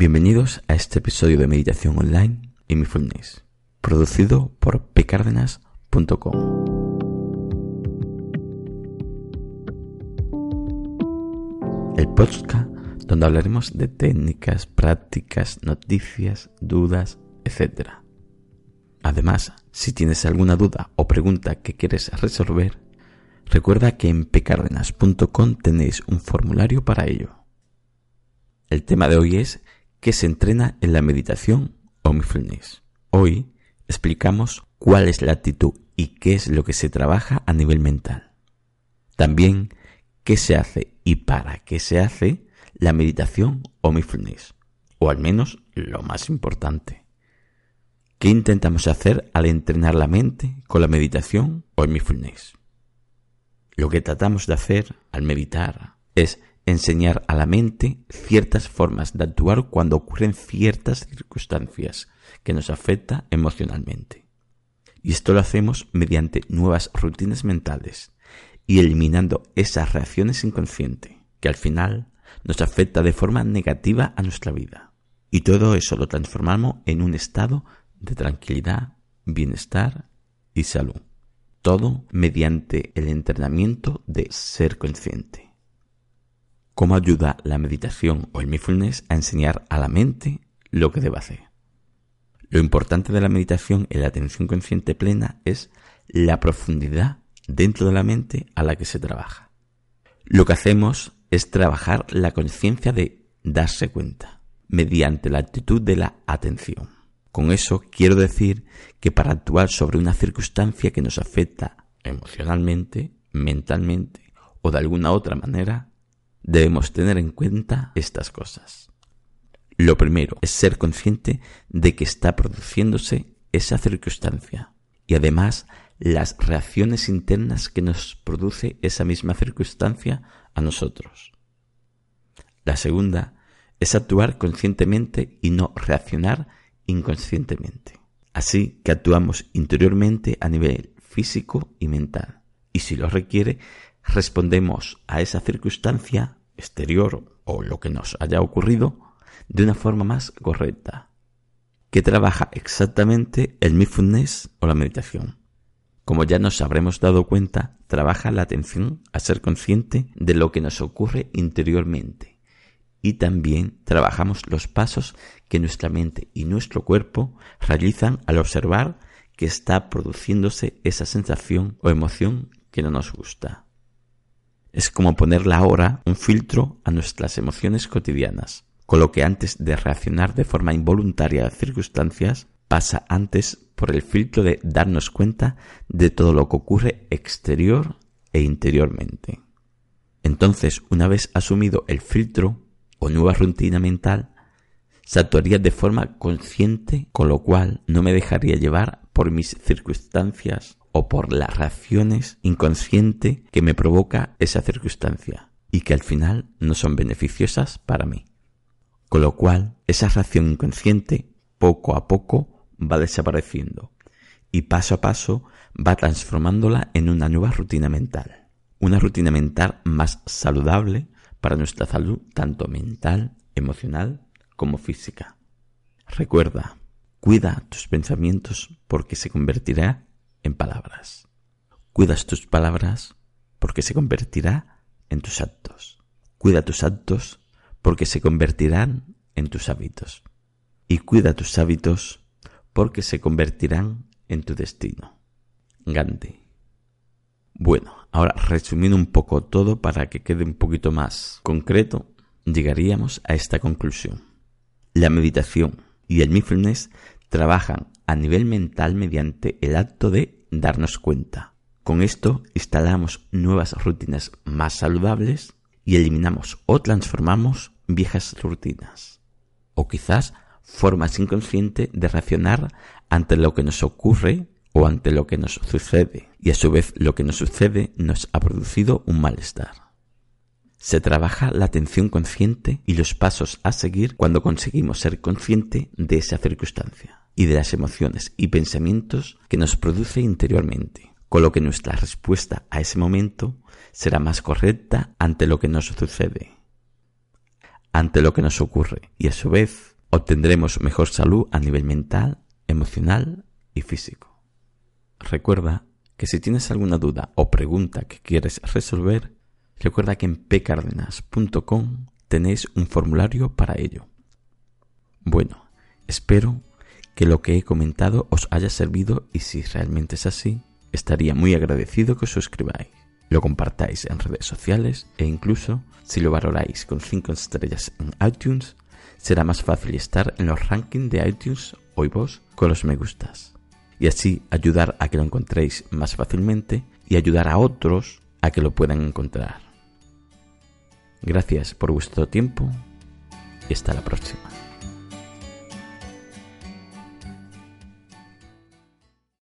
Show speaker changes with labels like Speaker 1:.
Speaker 1: Bienvenidos a este episodio de meditación online en Mindfulness, producido por pcardenas.com. El podcast donde hablaremos de técnicas, prácticas, noticias, dudas, etc. Además, si tienes alguna duda o pregunta que quieres resolver, recuerda que en pcardenas.com tenéis un formulario para ello. El tema de hoy es ¿qué se entrena en la meditación mindfulness? Hoy explicamos cuál es la actitud y qué es lo que se trabaja a nivel mental. También qué se hace y para qué se hace la meditación o mindfulness, o al menos lo más importante. ¿Qué intentamos hacer al entrenar la mente con la meditación o mindfulness? Lo que tratamos de hacer al meditar es enseñar a la mente ciertas formas de actuar cuando ocurren ciertas circunstancias que nos afectan emocionalmente. Y esto lo hacemos mediante nuevas rutinas mentales y eliminando esas reacciones inconscientes que al final nos afecta de forma negativa a nuestra vida. Y todo eso lo transformamos en un estado de tranquilidad, bienestar y salud. Todo mediante el entrenamiento de ser consciente cómo ayuda la meditación o el mindfulness a enseñar a la mente lo que debe hacer. Lo importante de la meditación en la atención consciente plena es la profundidad dentro de la mente a la que se trabaja. Lo que hacemos es trabajar la conciencia de darse cuenta mediante la actitud de la atención. Con eso quiero decir que para actuar sobre una circunstancia que nos afecta emocionalmente, mentalmente o de alguna otra manera, debemos tener en cuenta estas cosas. Lo primero es ser consciente de que está produciéndose esa circunstancia y además las reacciones internas que nos produce esa misma circunstancia a nosotros. La segunda es actuar conscientemente y no reaccionar inconscientemente. Así que actuamos interiormente a nivel físico y mental. Y si lo requiere, respondemos a esa circunstancia exterior o lo que nos haya ocurrido de una forma más correcta, que trabaja exactamente el mindfulness o la meditación. Como ya nos habremos dado cuenta, trabaja la atención a ser consciente de lo que nos ocurre interiormente y también trabajamos los pasos que nuestra mente y nuestro cuerpo realizan al observar que está produciéndose esa sensación o emoción que no nos gusta. Es como ponerle ahora un filtro a nuestras emociones cotidianas, con lo que antes de reaccionar de forma involuntaria a circunstancias, pasa antes por el filtro de darnos cuenta de todo lo que ocurre exterior e interiormente. Entonces, una vez asumido el filtro o nueva rutina mental, se actuaría de forma consciente, con lo cual no me dejaría llevar por mis circunstancias o por las reacciones inconscientes que me provoca esa circunstancia y que al final no son beneficiosas para mí. Con lo cual, esa reacción inconsciente poco a poco va desapareciendo y paso a paso va transformándola en una nueva rutina mental. Una rutina mental más saludable para nuestra salud tanto mental, emocional como física. Recuerda, cuida tus pensamientos porque se convertirá en palabras. Cuidas tus palabras porque se convertirá en tus actos. Cuida tus actos porque se convertirán en tus hábitos. Y cuida tus hábitos porque se convertirán en tu destino. Gandhi. Bueno, ahora resumiendo un poco todo para que quede un poquito más concreto, llegaríamos a esta conclusión. La meditación y el mindfulness trabajan a nivel mental mediante el acto de darnos cuenta. Con esto instalamos nuevas rutinas más saludables y eliminamos o transformamos viejas rutinas. O quizás formas inconscientes de reaccionar ante lo que nos ocurre o ante lo que nos sucede. Y a su vez lo que nos sucede nos ha producido un malestar. Se trabaja la atención consciente y los pasos a seguir cuando conseguimos ser consciente de esa circunstancia y de las emociones y pensamientos que nos produce interiormente, con lo que nuestra respuesta a ese momento será más correcta ante lo que nos sucede, ante lo que nos ocurre y a su vez obtendremos mejor salud a nivel mental, emocional y físico. Recuerda que si tienes alguna duda o pregunta que quieres resolver, recuerda que en pcardenas.com tenéis un formulario para ello. Bueno, espero que lo que he comentado os haya servido y si realmente es así, estaría muy agradecido que os suscribáis, lo compartáis en redes sociales e incluso si lo valoráis con 5 estrellas en iTunes, será más fácil estar en los rankings de iTunes o vos con los me gustas. Y así ayudar a que lo encontréis más fácilmente y ayudar a otros a que lo puedan encontrar. Gracias por vuestro tiempo y hasta la próxima.